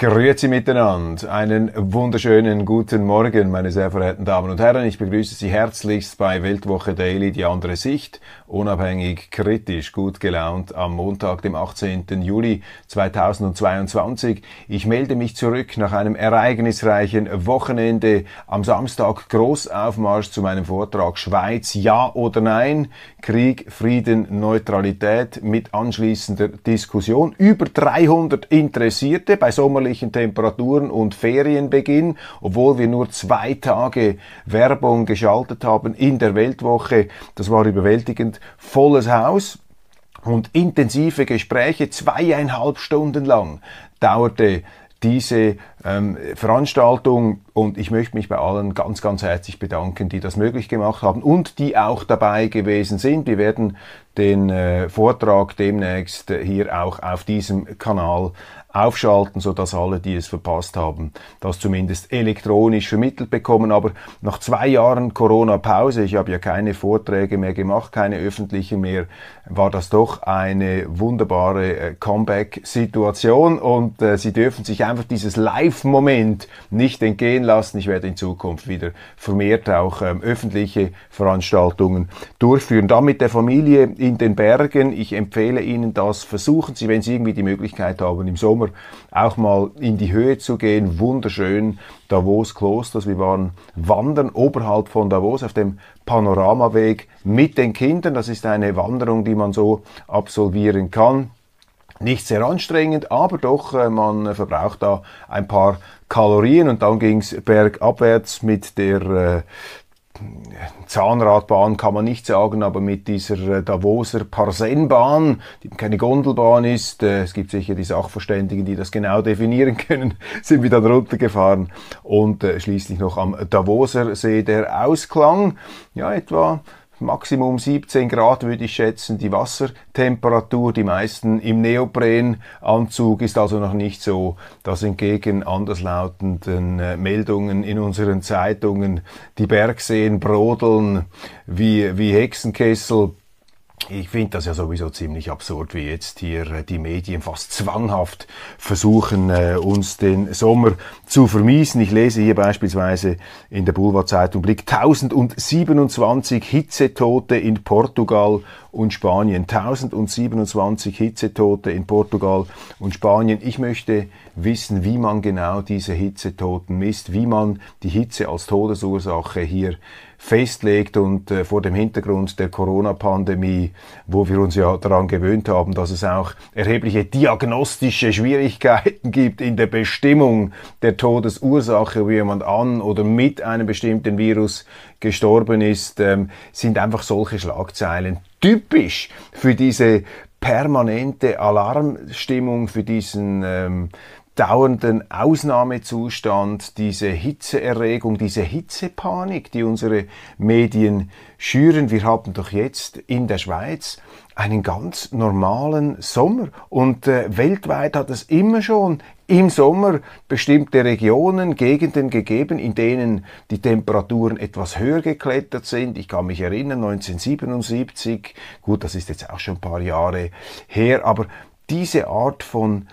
Grüezi miteinander. Einen wunderschönen guten Morgen, meine sehr verehrten Damen und Herren. Ich begrüße Sie herzlichst bei Weltwoche Daily, die andere Sicht. Unabhängig, kritisch, gut gelaunt am Montag, dem 18. Juli 2022. Ich melde mich zurück nach einem ereignisreichen Wochenende. Am Samstag Großaufmarsch zu meinem Vortrag Schweiz, ja oder nein? Krieg, Frieden, Neutralität mit anschließender Diskussion. Über 300 Interessierte bei sommerlichen sommerlichen Temperaturen und Ferienbeginn, obwohl wir nur zwei Tage Werbung geschaltet haben in der Weltwoche. Das war überwältigend. Volles Haus und intensive Gespräche, zweieinhalb Stunden lang dauerte diese ähm, Veranstaltung und ich möchte mich bei allen ganz, ganz herzlich bedanken, die das möglich gemacht haben und die auch dabei gewesen sind. Wir werden den äh, Vortrag demnächst hier auch auf diesem Kanal aufschalten, so dass alle, die es verpasst haben, das zumindest elektronisch vermittelt bekommen. Aber nach zwei Jahren Corona-Pause, ich habe ja keine Vorträge mehr gemacht, keine öffentlichen mehr, war das doch eine wunderbare äh, Comeback-Situation und äh, Sie dürfen sich einfach dieses Live-Moment nicht entgehen lassen. Ich werde in Zukunft wieder vermehrt auch ähm, öffentliche Veranstaltungen durchführen. Dann mit der Familie in den Bergen. Ich empfehle Ihnen das. Versuchen Sie, wenn Sie irgendwie die Möglichkeit haben, im Sommer auch mal in die Höhe zu gehen. Wunderschön. Davos Klosters. Wir waren wandern oberhalb von Davos auf dem Panoramaweg mit den Kindern. Das ist eine Wanderung, die man so absolvieren kann. Nicht sehr anstrengend, aber doch, äh, man verbraucht da ein paar Kalorien und dann ging's bergabwärts mit der äh, Zahnradbahn kann man nicht sagen, aber mit dieser äh, Davoser Parsenbahn, die keine Gondelbahn ist, äh, es gibt sicher die Sachverständigen, die das genau definieren können, sind wir dann runtergefahren. Und äh, schließlich noch am Davoser See der Ausklang, ja etwa Maximum 17 Grad würde ich schätzen. Die Wassertemperatur, die meisten im Neoprenanzug, ist also noch nicht so, dass entgegen anderslautenden äh, Meldungen in unseren Zeitungen die Bergseen brodeln wie, wie Hexenkessel ich finde das ja sowieso ziemlich absurd, wie jetzt hier äh, die Medien fast zwanghaft versuchen, äh, uns den Sommer zu vermiesen. Ich lese hier beispielsweise in der Boulevardzeitung Blick 1027 Hitzetote in Portugal und Spanien. 1027 Hitzetote in Portugal und Spanien. Ich möchte wissen, wie man genau diese Hitzetoten misst, wie man die Hitze als Todesursache hier festlegt und äh, vor dem Hintergrund der Corona-Pandemie, wo wir uns ja daran gewöhnt haben, dass es auch erhebliche diagnostische Schwierigkeiten gibt in der Bestimmung der Todesursache, wie jemand an oder mit einem bestimmten Virus gestorben ist, ähm, sind einfach solche Schlagzeilen typisch für diese permanente Alarmstimmung, für diesen ähm, dauernden Ausnahmezustand, diese Hitzeerregung, diese Hitzepanik, die unsere Medien schüren. Wir haben doch jetzt in der Schweiz einen ganz normalen Sommer und äh, weltweit hat es immer schon im Sommer bestimmte Regionen, Gegenden gegeben, in denen die Temperaturen etwas höher geklettert sind. Ich kann mich erinnern, 1977, gut, das ist jetzt auch schon ein paar Jahre her, aber diese Art von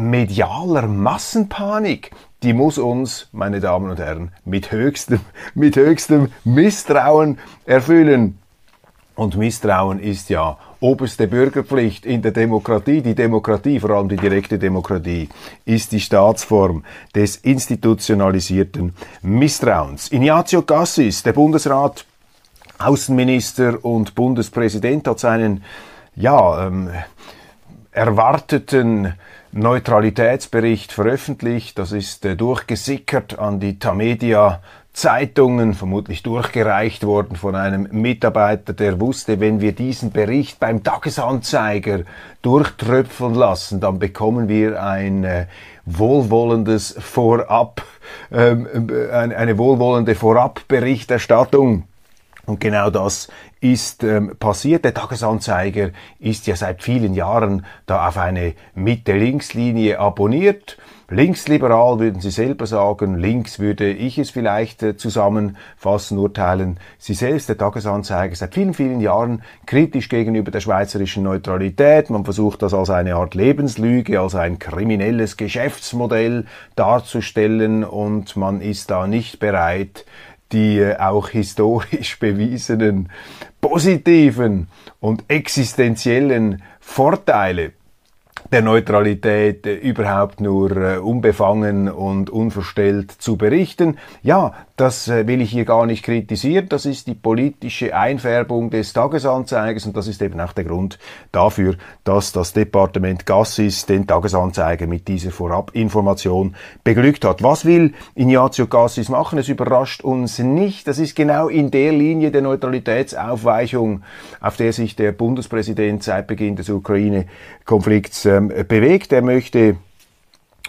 medialer Massenpanik, die muss uns, meine Damen und Herren, mit höchstem, mit höchstem Misstrauen erfüllen. Und Misstrauen ist ja oberste Bürgerpflicht in der Demokratie. Die Demokratie, vor allem die direkte Demokratie, ist die Staatsform des institutionalisierten Misstrauens. Ignazio Cassis, der Bundesrat, Außenminister und Bundespräsident, hat seinen, ja, ähm, erwarteten Neutralitätsbericht veröffentlicht. Das ist äh, durchgesickert an die Tamedia Zeitungen, vermutlich durchgereicht worden von einem Mitarbeiter, der wusste, wenn wir diesen Bericht beim Tagesanzeiger durchtröpfeln lassen, dann bekommen wir ein äh, wohlwollendes Vorab, ähm, äh, eine, eine wohlwollende Vorabberichterstattung Und genau das ist ähm, passiert. Der Tagesanzeiger ist ja seit vielen Jahren da auf eine Mitte-Links-Linie abonniert. Linksliberal würden Sie selber sagen, links würde ich es vielleicht äh, zusammenfassen, urteilen Sie selbst, der Tagesanzeiger, seit vielen, vielen Jahren kritisch gegenüber der schweizerischen Neutralität. Man versucht das als eine Art Lebenslüge, als ein kriminelles Geschäftsmodell darzustellen und man ist da nicht bereit, die äh, auch historisch bewiesenen positiven und existenziellen Vorteile der Neutralität äh, überhaupt nur äh, unbefangen und unverstellt zu berichten. Ja, das äh, will ich hier gar nicht kritisieren. Das ist die politische Einfärbung des Tagesanzeigers und das ist eben auch der Grund dafür, dass das Departement Gassis den Tagesanzeiger mit dieser Vorabinformation beglückt hat. Was will Ignazio Gassis machen? Es überrascht uns nicht. Das ist genau in der Linie der Neutralitätsaufweichung, auf der sich der Bundespräsident seit Beginn des Ukraine-Konflikts ähm, bewegt. Er möchte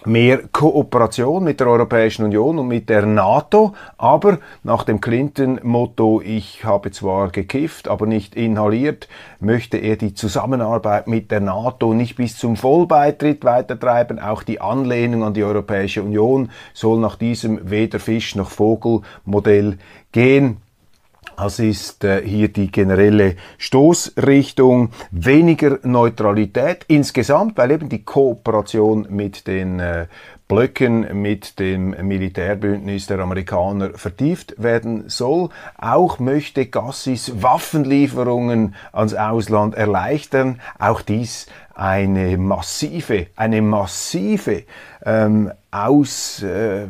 mehr Kooperation mit der Europäischen Union und mit der NATO, aber nach dem Clinton-Motto, ich habe zwar gekifft, aber nicht inhaliert, möchte er die Zusammenarbeit mit der NATO nicht bis zum Vollbeitritt weitertreiben. Auch die Anlehnung an die Europäische Union soll nach diesem weder Fisch noch Vogel Modell gehen. Das ist äh, hier die generelle Stoßrichtung. Weniger Neutralität insgesamt, weil eben die Kooperation mit den äh, Blöcken mit dem Militärbündnis der Amerikaner vertieft werden soll. Auch möchte Gassis Waffenlieferungen ans Ausland erleichtern. Auch dies eine massive, eine massive ähm, Aus, äh,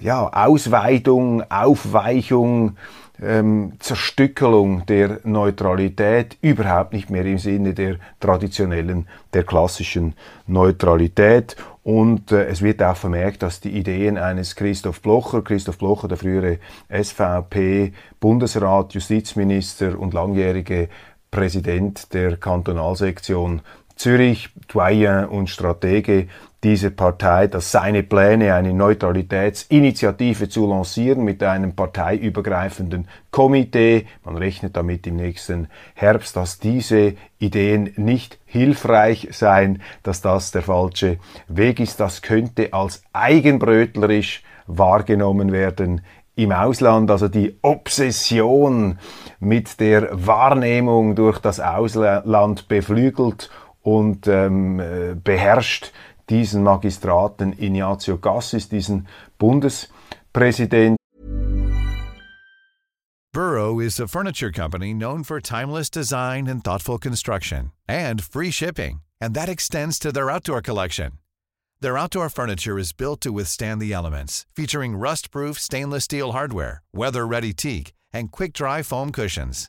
ja, Ausweitung, Aufweichung ähm, Zerstückelung der Neutralität überhaupt nicht mehr im Sinne der traditionellen, der klassischen Neutralität. Und äh, es wird auch vermerkt, dass die Ideen eines Christoph Blocher, Christoph Blocher, der frühere SVP-Bundesrat, Justizminister und langjährige Präsident der Kantonalsektion Zürich, Doyen und Stratege dieser Partei, dass seine Pläne, eine Neutralitätsinitiative zu lancieren mit einem parteiübergreifenden Komitee, man rechnet damit im nächsten Herbst, dass diese Ideen nicht hilfreich seien, dass das der falsche Weg ist. Das könnte als eigenbrötlerisch wahrgenommen werden im Ausland, also die Obsession mit der Wahrnehmung durch das Ausland beflügelt und ähm, äh, beherrscht diesen Magistraten Ignazio Gassis, diesen Bundespräsident. Burrow is a furniture company known for timeless design and thoughtful construction and free shipping, and that extends to their outdoor collection. Their outdoor furniture is built to withstand the elements, featuring rust-proof stainless steel hardware, weather-ready teak, and quick-dry foam cushions.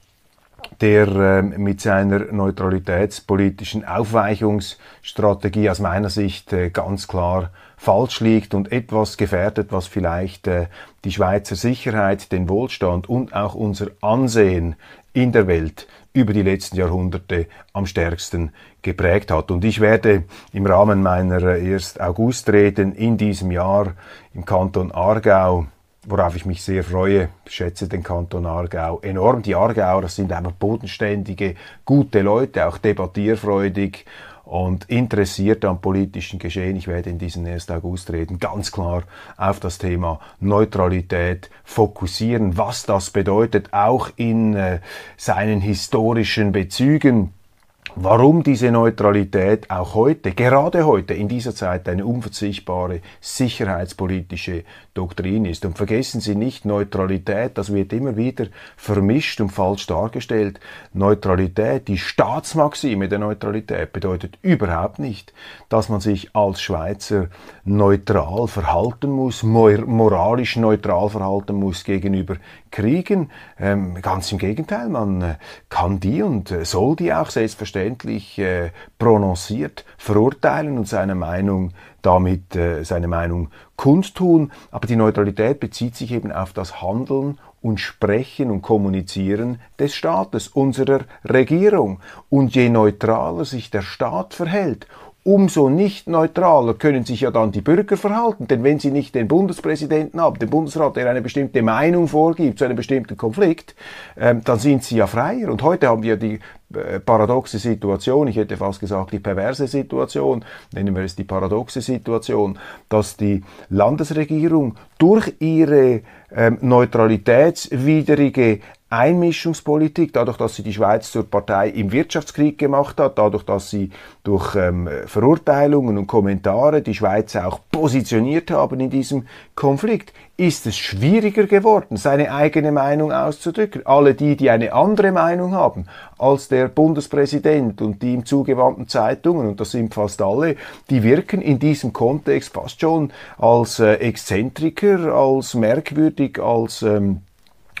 der äh, mit seiner neutralitätspolitischen Aufweichungsstrategie aus meiner Sicht äh, ganz klar falsch liegt und etwas gefährdet, was vielleicht äh, die Schweizer Sicherheit, den Wohlstand und auch unser Ansehen in der Welt über die letzten Jahrhunderte am stärksten geprägt hat. Und ich werde im Rahmen meiner erst Augustreden in diesem Jahr im Kanton Aargau worauf ich mich sehr freue, schätze den Kanton Aargau enorm. Die Aargauer sind einfach bodenständige, gute Leute, auch debattierfreudig und interessiert am politischen Geschehen. Ich werde in diesen 1. August reden ganz klar auf das Thema Neutralität fokussieren, was das bedeutet, auch in äh, seinen historischen Bezügen warum diese Neutralität auch heute, gerade heute in dieser Zeit eine unverzichtbare sicherheitspolitische Doktrin ist. Und vergessen Sie nicht, Neutralität, das wird immer wieder vermischt und falsch dargestellt. Neutralität, die Staatsmaxime der Neutralität bedeutet überhaupt nicht, dass man sich als Schweizer neutral verhalten muss, moralisch neutral verhalten muss gegenüber Kriegen. Ähm, ganz im Gegenteil, man äh, kann die und äh, soll die auch selbstverständlich äh, prononciert verurteilen und seine Meinung damit äh, seine Meinung kundtun. Aber die Neutralität bezieht sich eben auf das Handeln und Sprechen und Kommunizieren des Staates, unserer Regierung. Und je neutraler sich der Staat verhält, umso nicht neutraler können sich ja dann die Bürger verhalten. Denn wenn sie nicht den Bundespräsidenten haben, den Bundesrat, der eine bestimmte Meinung vorgibt zu einem bestimmten Konflikt, ähm, dann sind sie ja freier. Und heute haben wir die äh, paradoxe Situation, ich hätte fast gesagt die perverse Situation, nennen wir es die paradoxe Situation, dass die Landesregierung durch ihre ähm, neutralitätswidrige Einmischungspolitik, dadurch, dass sie die Schweiz zur Partei im Wirtschaftskrieg gemacht hat, dadurch, dass sie durch ähm, Verurteilungen und Kommentare die Schweiz auch positioniert haben in diesem Konflikt, ist es schwieriger geworden, seine eigene Meinung auszudrücken. Alle die, die eine andere Meinung haben als der Bundespräsident und die ihm zugewandten Zeitungen, und das sind fast alle, die wirken in diesem Kontext fast schon als äh, Exzentriker, als merkwürdig, als ähm,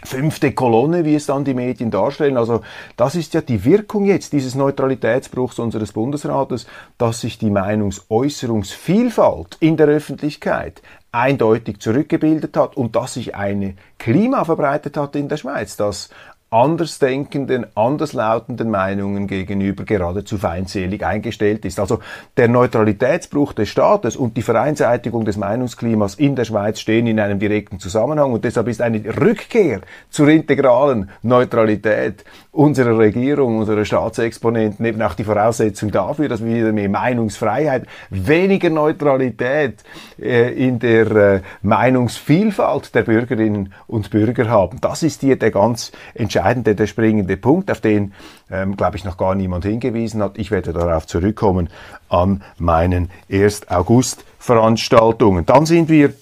fünfte Kolonne, wie es dann die Medien darstellen. Also das ist ja die Wirkung jetzt dieses Neutralitätsbruchs unseres Bundesrates, dass sich die Meinungsäußerungsvielfalt in der Öffentlichkeit eindeutig zurückgebildet hat und dass sich eine Klima verbreitet hat in der Schweiz, das andersdenkenden, anderslautenden Meinungen gegenüber geradezu feindselig eingestellt ist. Also der Neutralitätsbruch des Staates und die Vereinseitigung des Meinungsklimas in der Schweiz stehen in einem direkten Zusammenhang und deshalb ist eine Rückkehr zur integralen Neutralität unserer Regierung, unserer Staatsexponenten eben auch die Voraussetzung dafür, dass wir wieder mehr Meinungsfreiheit, weniger Neutralität äh, in der äh, Meinungsvielfalt der Bürgerinnen und Bürger haben. Das ist hier der ganz entscheidende entscheidende, der springende Punkt, auf den, ähm, glaube ich, noch gar niemand hingewiesen hat. Ich werde darauf zurückkommen an meinen 1. August-Veranstaltungen. Dann sind wir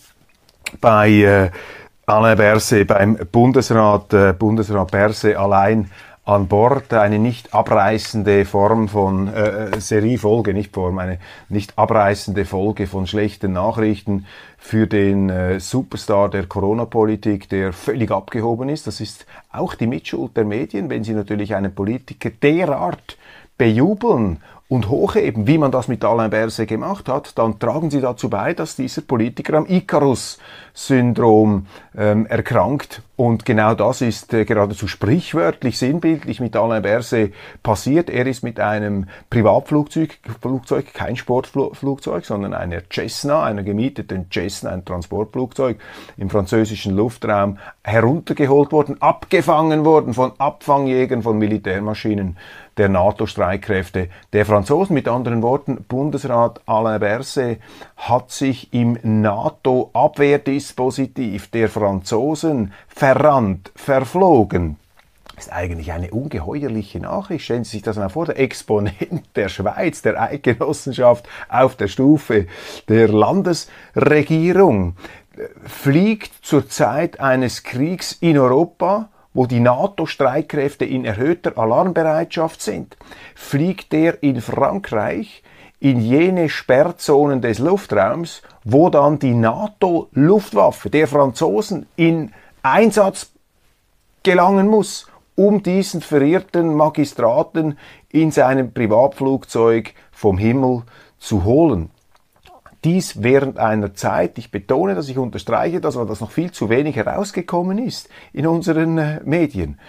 bei äh, Alain Berset, beim Bundesrat, äh, Bundesrat Berset allein an Bord eine nicht abreißende Form von äh, äh, Seriefolge, nicht Form, eine nicht abreißende Folge von schlechten Nachrichten für den äh, Superstar der Corona-Politik, der völlig abgehoben ist. Das ist auch die Mitschuld der Medien, wenn sie natürlich einen Politiker derart bejubeln und hochheben, wie man das mit Alain Berset gemacht hat, dann tragen sie dazu bei, dass dieser Politiker am Icarus-Syndrom ähm, erkrankt. Und genau das ist äh, geradezu sprichwörtlich, sinnbildlich mit Alain Berset passiert. Er ist mit einem Privatflugzeug, Flugzeug, kein Sportflugzeug, sondern einer Cessna, einer gemieteten Cessna, ein Transportflugzeug im französischen Luftraum heruntergeholt worden, abgefangen worden von Abfangjägern von Militärmaschinen der NATO-Streitkräfte der Franzosen. Mit anderen Worten, Bundesrat Alain Berset hat sich im NATO-Abwehrdispositiv der Franzosen verrannt, verflogen ist eigentlich eine ungeheuerliche Nachricht. Stellen Sie sich das mal vor, der Exponent der Schweiz, der Eidgenossenschaft auf der Stufe der Landesregierung fliegt zur Zeit eines Kriegs in Europa wo die NATO-Streitkräfte in erhöhter Alarmbereitschaft sind, fliegt er in Frankreich in jene Sperrzonen des Luftraums, wo dann die NATO-Luftwaffe der Franzosen in Einsatz gelangen muss, um diesen verirrten Magistraten in seinem Privatflugzeug vom Himmel zu holen. Dies während einer Zeit, ich betone das, ich unterstreiche das, weil das noch viel zu wenig herausgekommen ist in unseren äh, Medien,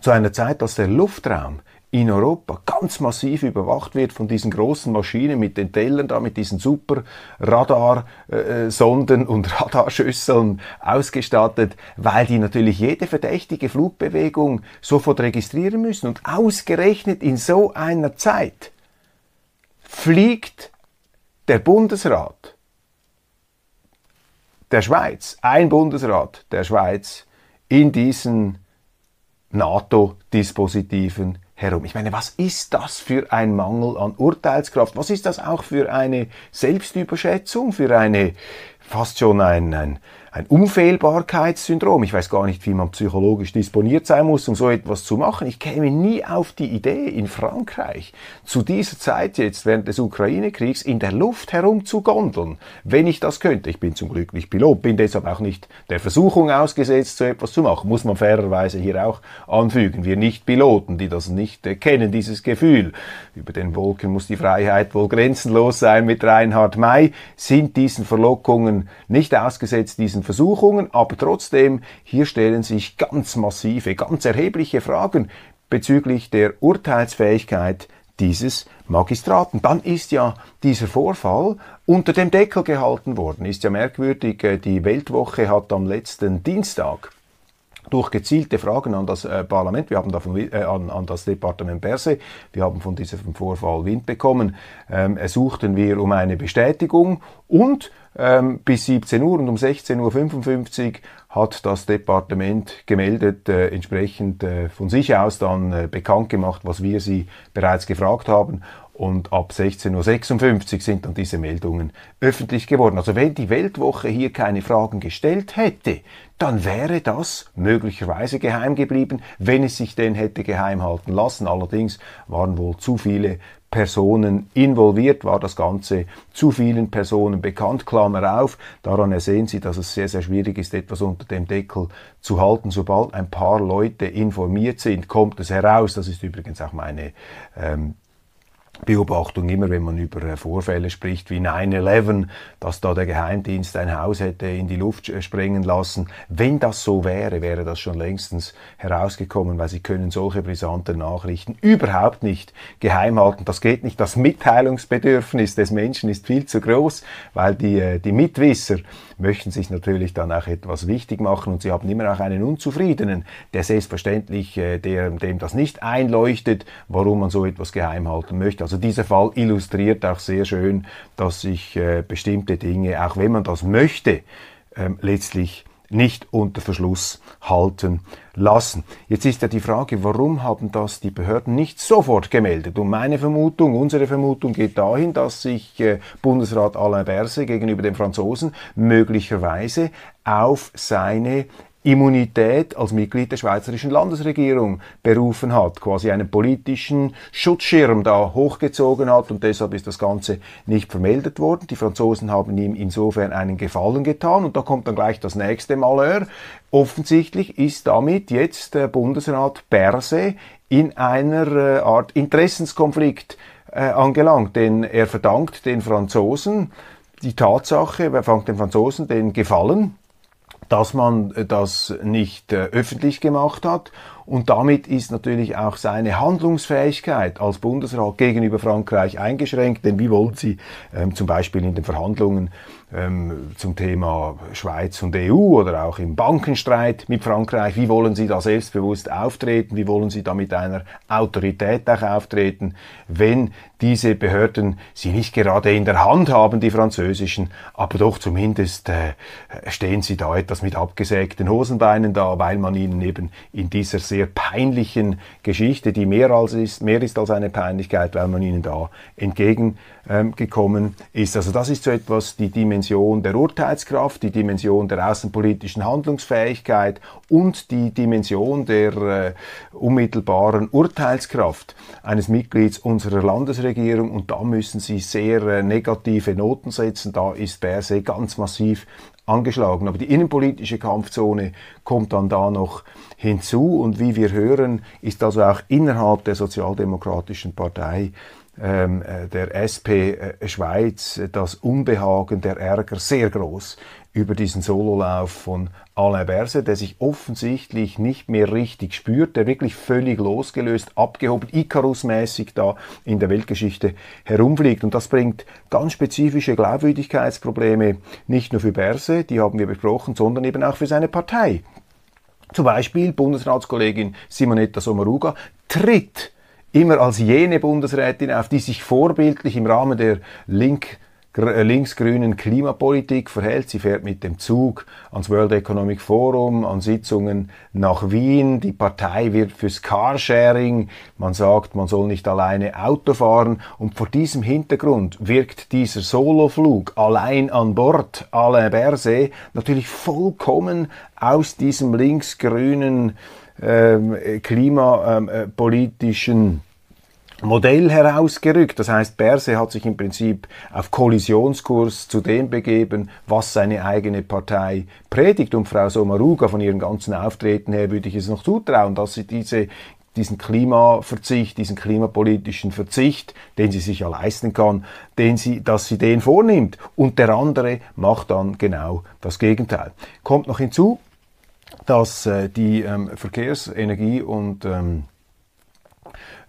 zu einer Zeit, dass der Luftraum in Europa ganz massiv überwacht wird von diesen großen Maschinen mit den Tellern da, mit diesen super Radarsonden äh, und Radarschüsseln ausgestattet, weil die natürlich jede verdächtige Flugbewegung sofort registrieren müssen. Und ausgerechnet in so einer Zeit fliegt der Bundesrat der Schweiz, ein Bundesrat der Schweiz in diesen NATO-Dispositiven herum. Ich meine, was ist das für ein Mangel an Urteilskraft? Was ist das auch für eine Selbstüberschätzung, für eine fast schon ein, ein, ein Unfehlbarkeitssyndrom. Ich weiß gar nicht, wie man psychologisch disponiert sein muss, um so etwas zu machen. Ich käme nie auf die Idee, in Frankreich zu dieser Zeit jetzt während des Ukraine-Kriegs in der Luft herumzugondeln, wenn ich das könnte. Ich bin zum Glück nicht Pilot, bin deshalb auch nicht der Versuchung ausgesetzt, so etwas zu machen. Muss man fairerweise hier auch anfügen. Wir Nicht-Piloten, die das nicht äh, kennen, dieses Gefühl. Über den Wolken muss die Freiheit wohl grenzenlos sein mit Reinhard May, sind diesen Verlockungen nicht ausgesetzt, diesen diesen Versuchungen, aber trotzdem, hier stellen sich ganz massive, ganz erhebliche Fragen bezüglich der Urteilsfähigkeit dieses Magistraten. Dann ist ja dieser Vorfall unter dem Deckel gehalten worden. Ist ja merkwürdig, äh, die Weltwoche hat am letzten Dienstag durch gezielte Fragen an das äh, Parlament, wir haben davon, äh, an, an, das Departement Perse, wir haben von diesem Vorfall Wind bekommen, ähm, ersuchten wir um eine Bestätigung und ähm, bis 17 Uhr und um 16.55 Uhr hat das Departement gemeldet, äh, entsprechend äh, von sich aus dann äh, bekannt gemacht, was wir sie bereits gefragt haben. Und ab 16.56 Uhr sind dann diese Meldungen öffentlich geworden. Also wenn die Weltwoche hier keine Fragen gestellt hätte, dann wäre das möglicherweise geheim geblieben, wenn es sich denn hätte geheim halten lassen. Allerdings waren wohl zu viele Personen involviert, war das Ganze zu vielen Personen bekannt, Klammer auf. Daran ersehen Sie, dass es sehr, sehr schwierig ist, etwas unter dem Deckel zu halten. Sobald ein paar Leute informiert sind, kommt es heraus. Das ist übrigens auch meine ähm, Beobachtung immer, wenn man über äh, Vorfälle spricht wie 9-11, dass da der Geheimdienst ein Haus hätte in die Luft äh, sprengen lassen. Wenn das so wäre, wäre das schon längstens herausgekommen, weil sie können solche brisanten Nachrichten überhaupt nicht geheim halten. Das geht nicht. Das Mitteilungsbedürfnis des Menschen ist viel zu groß, weil die, äh, die Mitwisser möchten sich natürlich dann auch etwas wichtig machen und sie haben immer auch einen Unzufriedenen, der selbstverständlich, der, dem das nicht einleuchtet, warum man so etwas geheim halten möchte. Also dieser Fall illustriert auch sehr schön, dass sich äh, bestimmte Dinge, auch wenn man das möchte, ähm, letztlich nicht unter Verschluss halten lassen. Jetzt ist ja die Frage, warum haben das die Behörden nicht sofort gemeldet? Und meine Vermutung, unsere Vermutung geht dahin, dass sich äh, Bundesrat Alain Berset gegenüber den Franzosen möglicherweise auf seine Immunität als Mitglied der schweizerischen Landesregierung berufen hat, quasi einen politischen Schutzschirm da hochgezogen hat und deshalb ist das Ganze nicht vermeldet worden. Die Franzosen haben ihm insofern einen Gefallen getan und da kommt dann gleich das nächste Malheur. Offensichtlich ist damit jetzt der Bundesrat Berse in einer äh, Art Interessenskonflikt äh, angelangt, denn er verdankt den Franzosen die Tatsache, er verdankt den Franzosen den Gefallen, dass man das nicht äh, öffentlich gemacht hat. Und damit ist natürlich auch seine Handlungsfähigkeit als Bundesrat gegenüber Frankreich eingeschränkt. Denn wie wollen Sie ähm, zum Beispiel in den Verhandlungen ähm, zum Thema Schweiz und EU oder auch im Bankenstreit mit Frankreich. Wie wollen Sie da selbstbewusst auftreten? Wie wollen Sie da mit einer Autorität auch auftreten, wenn diese Behörden Sie nicht gerade in der Hand haben, die französischen, aber doch zumindest äh, stehen Sie da etwas mit abgesägten Hosenbeinen da, weil man Ihnen eben in dieser sehr peinlichen Geschichte, die mehr als ist, mehr ist als eine Peinlichkeit, weil man Ihnen da entgegengekommen ist. Also das ist so etwas, die Dimension Dimension der Urteilskraft, die Dimension der außenpolitischen Handlungsfähigkeit und die Dimension der äh, unmittelbaren Urteilskraft eines Mitglieds unserer Landesregierung. Und da müssen Sie sehr äh, negative Noten setzen. Da ist Berse ganz massiv angeschlagen. Aber die innenpolitische Kampfzone kommt dann da noch hinzu. Und wie wir hören, ist also auch innerhalb der Sozialdemokratischen Partei der SP äh, Schweiz das Unbehagen, der Ärger sehr groß über diesen Sololauf von Alain Berset, der sich offensichtlich nicht mehr richtig spürt, der wirklich völlig losgelöst, abgehoben, Icarus-mäßig da in der Weltgeschichte herumfliegt. Und das bringt ganz spezifische Glaubwürdigkeitsprobleme nicht nur für Berset, die haben wir besprochen, sondern eben auch für seine Partei. Zum Beispiel Bundesratskollegin Simonetta Sommaruga tritt immer als jene Bundesrätin auf, die sich vorbildlich im Rahmen der Link äh, linksgrünen Klimapolitik verhält. Sie fährt mit dem Zug ans World Economic Forum, an Sitzungen nach Wien. Die Partei wird fürs Carsharing. Man sagt, man soll nicht alleine Auto fahren. Und vor diesem Hintergrund wirkt dieser Soloflug allein an Bord Alain Berset natürlich vollkommen aus diesem linksgrünen klimapolitischen Modell herausgerückt. Das heißt, Berse hat sich im Prinzip auf Kollisionskurs zu dem begeben, was seine eigene Partei predigt. Und Frau Sommaruga von ihrem ganzen Auftreten her würde ich es noch zutrauen, dass sie diese diesen Klimaverzicht, diesen klimapolitischen Verzicht, den sie sich ja leisten kann, den sie, dass sie den vornimmt. Und der andere macht dann genau das Gegenteil. Kommt noch hinzu, dass äh, die ähm, Verkehrs-, Energie- und ähm,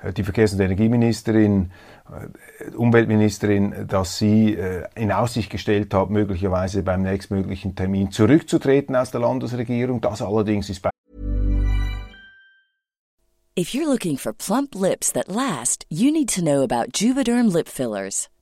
äh, die Verkehrs- und Energieministerin äh, Umweltministerin, dass sie in Aussicht gestellt hat, möglicherweise beim nächstmöglichen Termin zurückzutreten aus der Landesregierung. Das allerdings ist bei If you're looking for plump lips that last, you need to know about Juvederm lip fillers.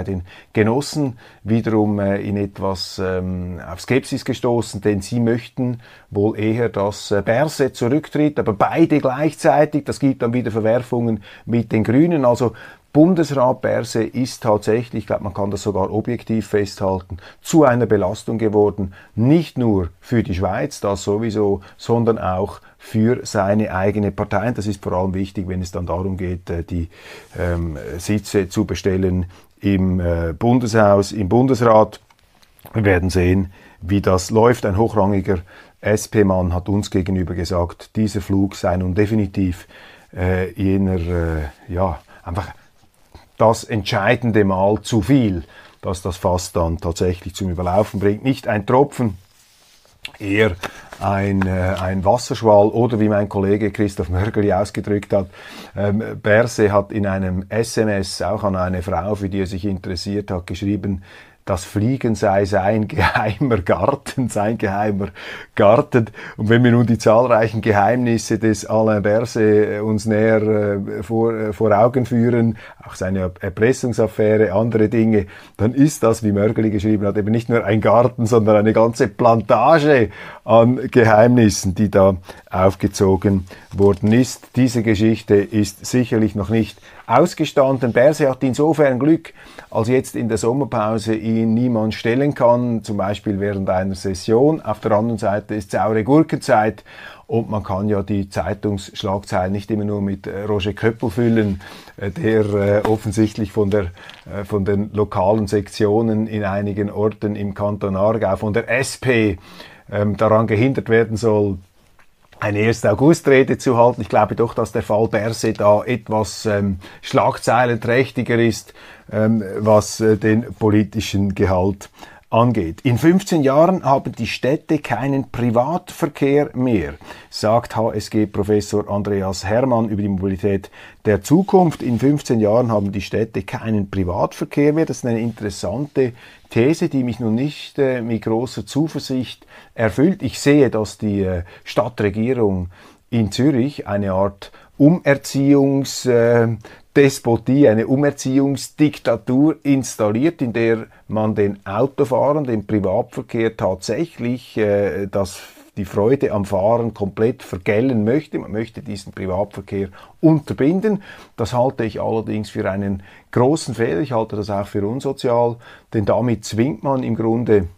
bei den Genossen wiederum äh, in etwas ähm, auf Skepsis gestoßen, denn sie möchten wohl eher, dass äh, Berse zurücktritt, aber beide gleichzeitig. Das gibt dann wieder Verwerfungen mit den Grünen. Also Bundesrat Berse ist tatsächlich, ich glaube, man kann das sogar objektiv festhalten, zu einer Belastung geworden, nicht nur für die Schweiz, das sowieso, sondern auch für seine eigene Partei. Und das ist vor allem wichtig, wenn es dann darum geht, äh, die ähm, Sitze zu bestellen im äh, Bundeshaus, im Bundesrat. Wir werden sehen, wie das läuft. Ein hochrangiger SP-Mann hat uns gegenüber gesagt, dieser Flug sei nun definitiv äh, jener, äh, ja, einfach das entscheidende Mal zu viel, dass das Fass dann tatsächlich zum Überlaufen bringt. Nicht ein Tropfen, eher ein, äh, ein Wasserschwall oder wie mein Kollege Christoph Mörgeli ausgedrückt hat, ähm, Berse hat in einem SMS auch an eine Frau, für die er sich interessiert hat, geschrieben, das Fliegen sei sein geheimer Garten, sein geheimer Garten. Und wenn wir nun die zahlreichen Geheimnisse des Alain Berset äh, uns näher äh, vor, äh, vor Augen führen, auch seine Erpressungsaffäre, andere Dinge, dann ist das, wie Mörgeli geschrieben hat, eben nicht nur ein Garten, sondern eine ganze Plantage an Geheimnissen, die da aufgezogen worden ist. Diese Geschichte ist sicherlich noch nicht ausgestanden. Berse hat insofern Glück, als jetzt in der Sommerpause ihn niemand stellen kann, zum Beispiel während einer Session. Auf der anderen Seite ist saure Gurkenzeit und man kann ja die Zeitungsschlagzeilen nicht immer nur mit äh, Roger Köppel füllen, äh, der äh, offensichtlich von, der, von den lokalen Sektionen in einigen Orten im Kanton Aargau, von der SP, ähm, daran gehindert werden soll, eine 1. August-Rede zu halten. Ich glaube doch, dass der Fall Berse da etwas ähm, schlagzeilenträchtiger ist, ähm, was äh, den politischen Gehalt angeht. In 15 Jahren haben die Städte keinen Privatverkehr mehr, sagt HSG-Professor Andreas Hermann über die Mobilität der Zukunft. In 15 Jahren haben die Städte keinen Privatverkehr mehr. Das ist eine interessante These, die mich nun nicht äh, mit großer Zuversicht erfüllt. Ich sehe, dass die äh, Stadtregierung in Zürich eine Art Umerziehungsdespotie, eine Umerziehungsdiktatur installiert, in der man den Autofahrern, den Privatverkehr tatsächlich äh, das die Freude am Fahren komplett vergällen möchte. Man möchte diesen Privatverkehr unterbinden. Das halte ich allerdings für einen großen Fehler. Ich halte das auch für unsozial, denn damit zwingt man im Grunde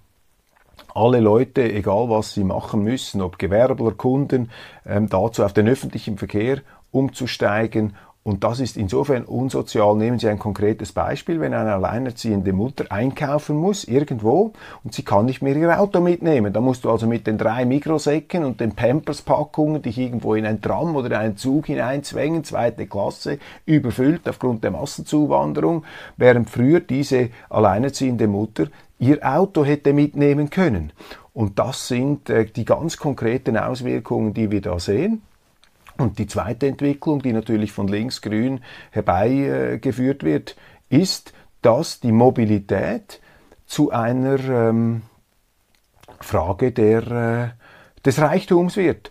alle Leute, egal was sie machen müssen, ob Gewerbler, Kunden, ähm, dazu auf den öffentlichen Verkehr umzusteigen und das ist insofern unsozial. Nehmen Sie ein konkretes Beispiel, wenn eine alleinerziehende Mutter einkaufen muss, irgendwo, und sie kann nicht mehr ihr Auto mitnehmen. Da musst du also mit den drei Mikrosäcken und den Pampers-Packungen dich irgendwo in ein Tram oder einen Zug hineinzwängen, zweite Klasse, überfüllt aufgrund der Massenzuwanderung, während früher diese alleinerziehende Mutter ihr Auto hätte mitnehmen können. Und das sind äh, die ganz konkreten Auswirkungen, die wir da sehen. Und die zweite Entwicklung, die natürlich von links-grün herbeigeführt wird, ist, dass die Mobilität zu einer ähm, Frage der, äh, des Reichtums wird.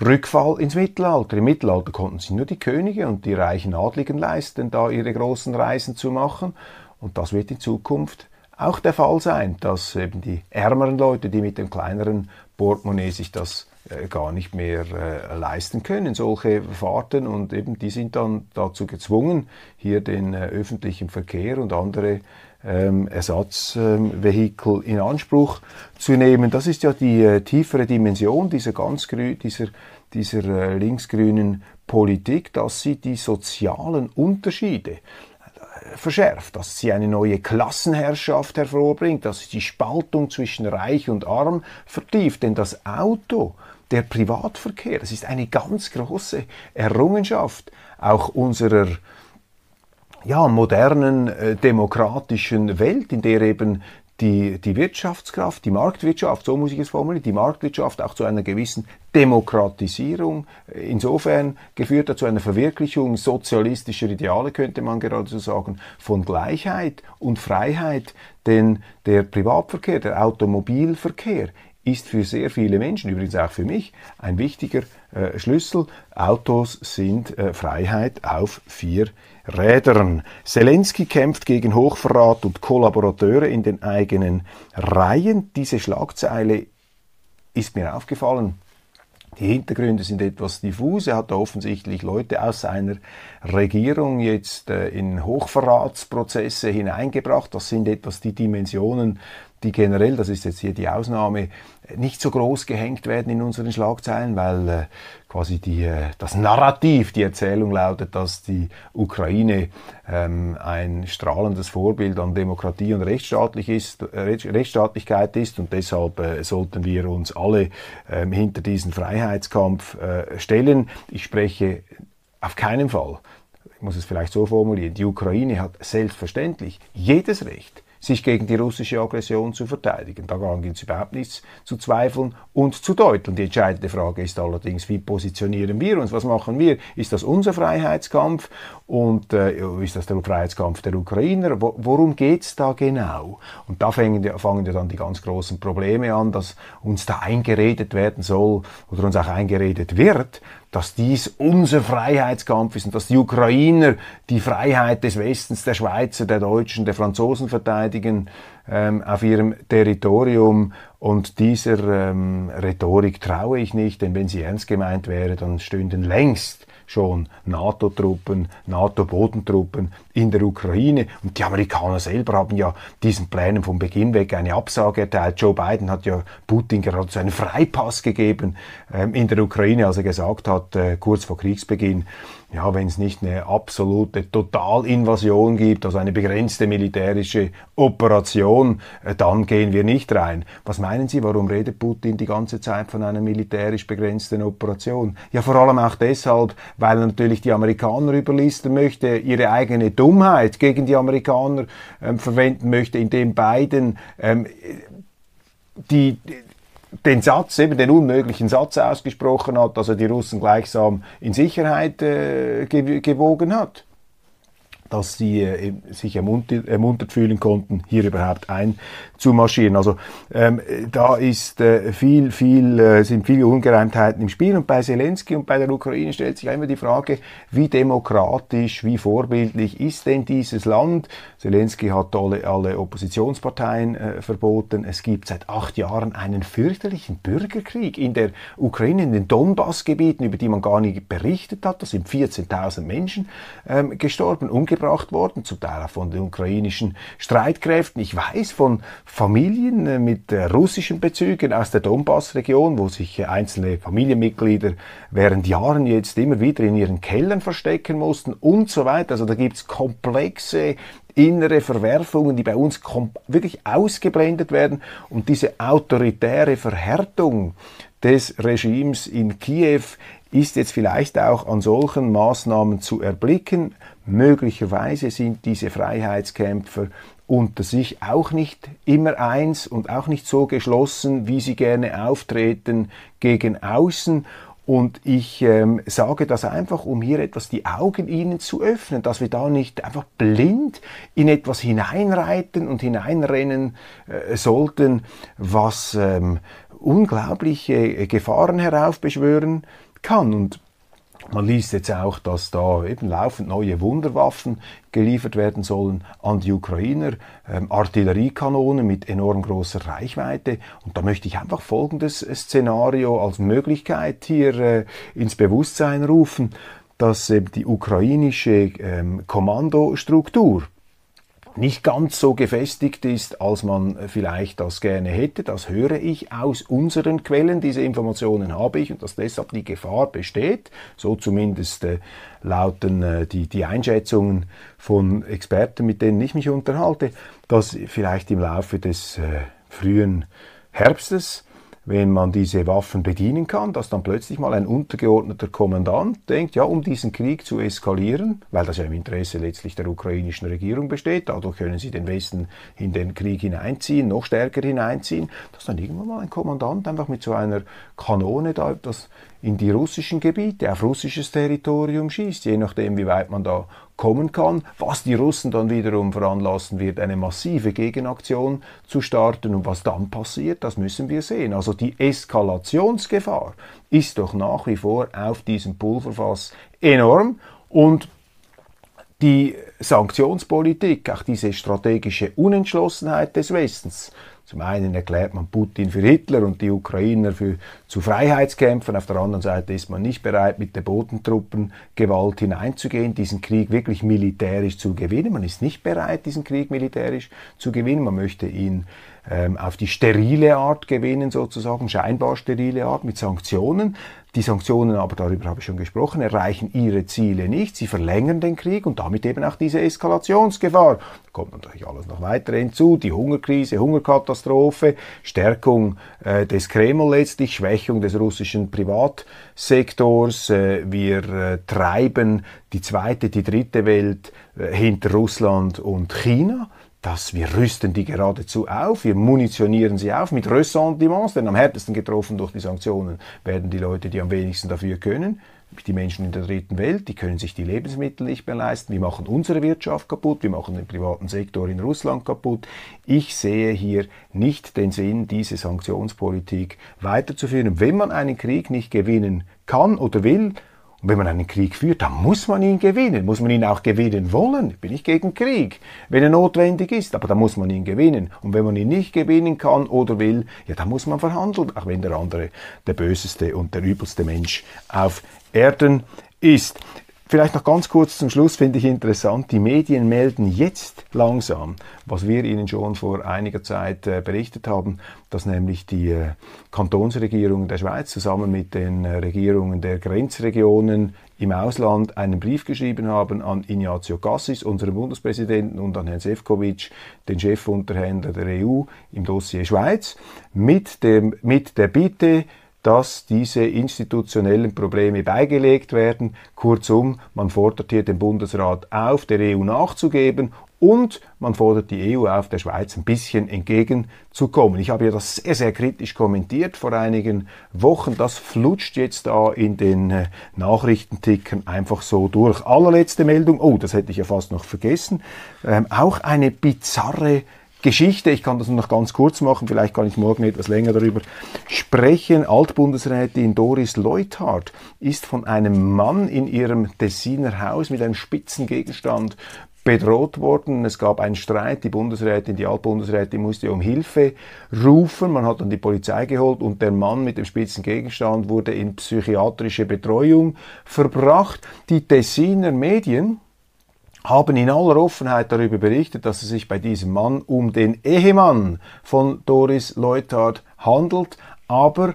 Rückfall ins Mittelalter. Im Mittelalter konnten sich nur die Könige und die reichen Adligen leisten, da ihre großen Reisen zu machen. Und das wird in Zukunft auch der Fall sein, dass eben die ärmeren Leute, die mit dem kleineren Portemonnaie sich das gar nicht mehr äh, leisten können, solche Fahrten. Und eben die sind dann dazu gezwungen, hier den äh, öffentlichen Verkehr und andere ähm, Ersatzvehikel ähm, in Anspruch zu nehmen. Das ist ja die äh, tiefere Dimension dieser ganz dieser, dieser äh, linksgrünen Politik, dass sie die sozialen Unterschiede verschärft, dass sie eine neue Klassenherrschaft hervorbringt, dass sie die Spaltung zwischen Reich und Arm vertieft. Denn das Auto, der Privatverkehr, das ist eine ganz große Errungenschaft auch unserer ja, modernen äh, demokratischen Welt, in der eben die, die Wirtschaftskraft, die Marktwirtschaft, so muss ich es formulieren, die Marktwirtschaft auch zu einer gewissen Demokratisierung insofern geführt hat, zu einer Verwirklichung sozialistischer Ideale, könnte man geradezu sagen, von Gleichheit und Freiheit, denn der Privatverkehr, der Automobilverkehr ist für sehr viele Menschen, übrigens auch für mich, ein wichtiger äh, Schlüssel. Autos sind äh, Freiheit auf vier Rädern. Zelensky kämpft gegen Hochverrat und Kollaborateure in den eigenen Reihen. Diese Schlagzeile ist mir aufgefallen. Die Hintergründe sind etwas diffus. Er hat offensichtlich Leute aus seiner Regierung jetzt äh, in Hochverratsprozesse hineingebracht. Das sind etwas die Dimensionen, die generell, das ist jetzt hier die Ausnahme, nicht so groß gehängt werden in unseren Schlagzeilen, weil äh, quasi die, äh, das Narrativ, die Erzählung lautet, dass die Ukraine ähm, ein strahlendes Vorbild an Demokratie und Rechtsstaatlich ist, äh, Rechtsstaatlichkeit ist und deshalb äh, sollten wir uns alle ähm, hinter diesen Freiheitskampf äh, stellen. Ich spreche auf keinen Fall, ich muss es vielleicht so formulieren, die Ukraine hat selbstverständlich jedes Recht, sich gegen die russische Aggression zu verteidigen. Daran gibt es überhaupt nichts zu zweifeln und zu deuteln. Die entscheidende Frage ist allerdings, wie positionieren wir uns? Was machen wir? Ist das unser Freiheitskampf und äh, ist das der Freiheitskampf der Ukrainer? Wo, worum geht's da genau? Und da fangen, fangen ja dann die ganz großen Probleme an, dass uns da eingeredet werden soll oder uns auch eingeredet wird, dass dies unser Freiheitskampf ist und dass die Ukrainer die Freiheit des Westens, der Schweizer, der Deutschen, der Franzosen verteidigen ähm, auf ihrem Territorium. Und dieser ähm, Rhetorik traue ich nicht, denn wenn sie ernst gemeint wäre, dann stünden längst schon NATO-Truppen, NATO-Bodentruppen in der Ukraine. Und die Amerikaner selber haben ja diesen Plänen von Beginn weg eine Absage erteilt. Joe Biden hat ja Putin gerade so einen Freipass gegeben ähm, in der Ukraine, als er gesagt hat, äh, kurz vor Kriegsbeginn, ja, wenn es nicht eine absolute Totalinvasion gibt, also eine begrenzte militärische Operation, äh, dann gehen wir nicht rein. Was meinen Sie, warum redet Putin die ganze Zeit von einer militärisch begrenzten Operation? Ja, vor allem auch deshalb, weil er natürlich die Amerikaner überlisten möchte, ihre eigene Dummheit gegen die Amerikaner ähm, verwenden möchte, indem Biden ähm, die, den Satz, eben den unmöglichen Satz ausgesprochen hat, dass er die Russen gleichsam in Sicherheit äh, gewogen hat. Dass sie äh, sich ermuntert, ermuntert, fühlen konnten, hier überhaupt einzumarschieren. Also ähm, da ist äh, viel, viel, äh, sind viele Ungereimtheiten im Spiel und bei Zelensky und bei der Ukraine stellt sich immer die Frage, wie demokratisch, wie vorbildlich ist denn dieses Land? Zelensky hat alle, alle Oppositionsparteien äh, verboten. Es gibt seit acht Jahren einen fürchterlichen Bürgerkrieg in der Ukraine, in den Donbassgebieten, über die man gar nicht berichtet hat. Da sind 14.000 Menschen ähm, gestorben, umgebracht gebracht worden, zum Teil auch von den ukrainischen Streitkräften. Ich weiß von Familien äh, mit äh, russischen Bezügen aus der Donbass-Region, wo sich äh, einzelne Familienmitglieder während Jahren jetzt immer wieder in ihren Kellern verstecken mussten und so weiter. Also da gibt es komplexe innere Verwerfungen, die bei uns wirklich ausgeblendet werden und diese autoritäre Verhärtung des Regimes in Kiew ist jetzt vielleicht auch an solchen Maßnahmen zu erblicken. Möglicherweise sind diese Freiheitskämpfer unter sich auch nicht immer eins und auch nicht so geschlossen, wie sie gerne auftreten gegen außen. Und ich ähm, sage das einfach, um hier etwas die Augen ihnen zu öffnen, dass wir da nicht einfach blind in etwas hineinreiten und hineinrennen äh, sollten, was ähm, unglaubliche Gefahren heraufbeschwören kann. Und man liest jetzt auch, dass da eben laufend neue Wunderwaffen geliefert werden sollen an die Ukrainer, ähm, Artilleriekanonen mit enorm großer Reichweite. Und da möchte ich einfach folgendes Szenario als Möglichkeit hier äh, ins Bewusstsein rufen, dass äh, die ukrainische ähm, Kommandostruktur nicht ganz so gefestigt ist, als man vielleicht das gerne hätte. Das höre ich aus unseren Quellen. Diese Informationen habe ich und dass deshalb die Gefahr besteht, so zumindest äh, lauten äh, die, die Einschätzungen von Experten, mit denen ich mich unterhalte, dass vielleicht im Laufe des äh, frühen Herbstes wenn man diese Waffen bedienen kann, dass dann plötzlich mal ein untergeordneter Kommandant denkt, ja, um diesen Krieg zu eskalieren, weil das ja im Interesse letztlich der ukrainischen Regierung besteht, dadurch können sie den Westen in den Krieg hineinziehen, noch stärker hineinziehen, dass dann irgendwann mal ein Kommandant einfach mit so einer Kanone da das in die russischen Gebiete, auf russisches Territorium schießt, je nachdem, wie weit man da kommen kann, was die Russen dann wiederum veranlassen wird, eine massive Gegenaktion zu starten. Und was dann passiert, das müssen wir sehen. Also die Eskalationsgefahr ist doch nach wie vor auf diesem Pulverfass enorm und die Sanktionspolitik, auch diese strategische Unentschlossenheit des Westens, zum einen erklärt man Putin für Hitler und die Ukrainer für, zu Freiheitskämpfern. Auf der anderen Seite ist man nicht bereit, mit der Bodentruppengewalt hineinzugehen, diesen Krieg wirklich militärisch zu gewinnen. Man ist nicht bereit, diesen Krieg militärisch zu gewinnen. Man möchte ihn ähm, auf die sterile Art gewinnen, sozusagen, scheinbar sterile Art mit Sanktionen. Die Sanktionen aber, darüber habe ich schon gesprochen, erreichen ihre Ziele nicht. Sie verlängern den Krieg und damit eben auch diese Eskalationsgefahr. Da kommt natürlich alles noch weiter hinzu. Die Hungerkrise, Hungerkatastrophe, Stärkung äh, des Kreml letztlich, Schwächung des russischen Privatsektors. Äh, wir äh, treiben die zweite, die dritte Welt äh, hinter Russland und China dass wir rüsten die geradezu auf, wir munitionieren sie auf mit Ressentiments, denn am härtesten getroffen durch die Sanktionen werden die Leute, die am wenigsten dafür können, die Menschen in der dritten Welt, die können sich die Lebensmittel nicht mehr leisten, wir machen unsere Wirtschaft kaputt, wir machen den privaten Sektor in Russland kaputt. Ich sehe hier nicht den Sinn, diese Sanktionspolitik weiterzuführen. Wenn man einen Krieg nicht gewinnen kann oder will, und wenn man einen Krieg führt, dann muss man ihn gewinnen, muss man ihn auch gewinnen wollen. Bin ich gegen Krieg, wenn er notwendig ist, aber dann muss man ihn gewinnen. Und wenn man ihn nicht gewinnen kann oder will, ja, dann muss man verhandeln, auch wenn der andere der böseste und der übelste Mensch auf Erden ist. Vielleicht noch ganz kurz zum Schluss finde ich interessant, die Medien melden jetzt langsam, was wir Ihnen schon vor einiger Zeit äh, berichtet haben, dass nämlich die äh, Kantonsregierung der Schweiz zusammen mit den äh, Regierungen der Grenzregionen im Ausland einen Brief geschrieben haben an Ignazio Cassis, unseren Bundespräsidenten, und an Herrn Sefcovic, den Chefunterhändler der EU im Dossier Schweiz, mit, dem, mit der Bitte, dass diese institutionellen Probleme beigelegt werden. Kurzum, man fordert hier den Bundesrat auf, der EU nachzugeben und man fordert die EU auf, der Schweiz ein bisschen entgegenzukommen. Ich habe ja das sehr, sehr kritisch kommentiert vor einigen Wochen. Das flutscht jetzt da in den äh, Nachrichtentickern einfach so durch. Allerletzte Meldung, oh, das hätte ich ja fast noch vergessen. Ähm, auch eine bizarre Geschichte. Ich kann das nur noch ganz kurz machen, vielleicht kann ich morgen etwas länger darüber sprechen. Altbundesrätin Doris Leuthard ist von einem Mann in ihrem Tessiner Haus mit einem spitzen Gegenstand bedroht worden. Es gab einen Streit. Die Bundesrätin, die Altbundesrätin musste um Hilfe rufen. Man hat dann die Polizei geholt und der Mann mit dem spitzen Gegenstand wurde in psychiatrische Betreuung verbracht. Die Tessiner Medien, haben in aller Offenheit darüber berichtet, dass es sich bei diesem Mann um den Ehemann von Doris Leuthard handelt, aber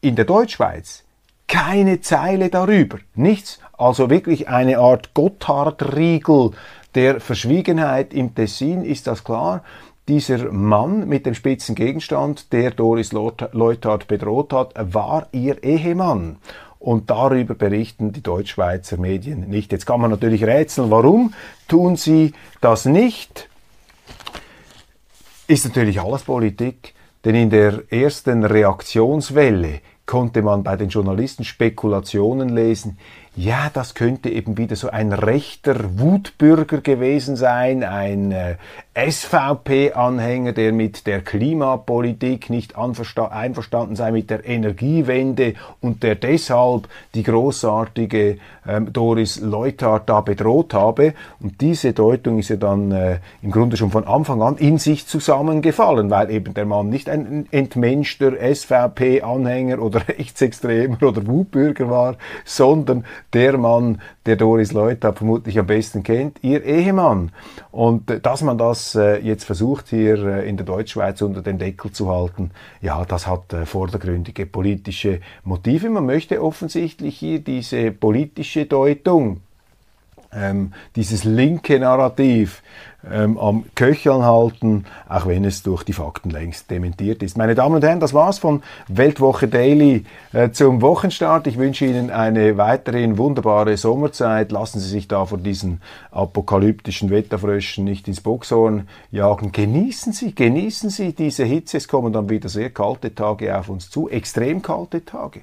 in der Deutschschweiz keine Zeile darüber, nichts, also wirklich eine Art Gotthardriegel der Verschwiegenheit. Im Tessin ist das klar. Dieser Mann mit dem spitzen Gegenstand, der Doris Leuthard bedroht hat, war ihr Ehemann und darüber berichten die Deutschschweizer Medien nicht. Jetzt kann man natürlich rätseln, warum tun sie das nicht? Ist natürlich alles Politik, denn in der ersten Reaktionswelle konnte man bei den Journalisten Spekulationen lesen, ja, das könnte eben wieder so ein rechter Wutbürger gewesen sein, ein äh, SVP-Anhänger, der mit der Klimapolitik nicht einverstanden sei, mit der Energiewende und der deshalb die großartige ähm, Doris Leuthard da bedroht habe. Und diese Deutung ist ja dann äh, im Grunde schon von Anfang an in sich zusammengefallen, weil eben der Mann nicht ein entmenschter SVP-Anhänger oder Rechtsextremer oder Wutbürger war, sondern der Mann, der Doris Leuthard vermutlich am besten kennt, ihr Ehemann. Und äh, dass man das äh, jetzt versucht, hier äh, in der Deutschschweiz unter den Deckel zu halten, ja, das hat äh, vordergründige politische Motive. Man möchte offensichtlich hier diese politische Deutung, ähm, dieses linke Narrativ, ähm, am Köcheln halten, auch wenn es durch die Fakten längst dementiert ist. Meine Damen und Herren, das war's von Weltwoche Daily äh, zum Wochenstart. Ich wünsche Ihnen eine weiterhin wunderbare Sommerzeit. Lassen Sie sich da von diesen apokalyptischen Wetterfröschen nicht ins Boxhorn jagen. Genießen Sie, genießen Sie diese Hitze. Es kommen dann wieder sehr kalte Tage auf uns zu, extrem kalte Tage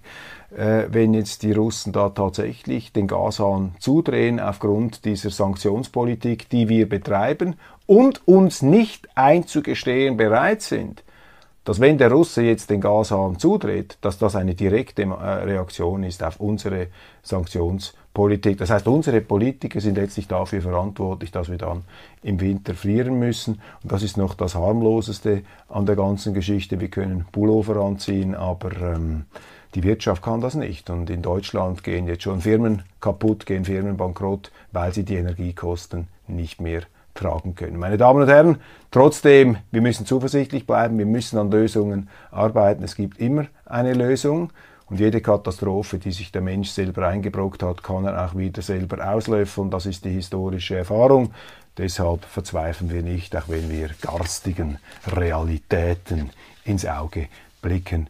wenn jetzt die Russen da tatsächlich den Gashahn zudrehen aufgrund dieser Sanktionspolitik, die wir betreiben und uns nicht einzugestehen bereit sind, dass wenn der Russe jetzt den Gashahn zudreht, dass das eine direkte äh, Reaktion ist auf unsere Sanktionspolitik. Das heißt, unsere Politiker sind letztlich dafür verantwortlich, dass wir dann im Winter frieren müssen. Und das ist noch das harmloseste an der ganzen Geschichte. Wir können Pullover anziehen, aber ähm, die Wirtschaft kann das nicht. Und in Deutschland gehen jetzt schon Firmen kaputt, gehen Firmen bankrott, weil sie die Energiekosten nicht mehr tragen können. Meine Damen und Herren, trotzdem, wir müssen zuversichtlich bleiben, wir müssen an Lösungen arbeiten. Es gibt immer eine Lösung. Und jede Katastrophe, die sich der Mensch selber eingebrockt hat, kann er auch wieder selber auslöffeln. Das ist die historische Erfahrung. Deshalb verzweifeln wir nicht, auch wenn wir garstigen Realitäten ins Auge blicken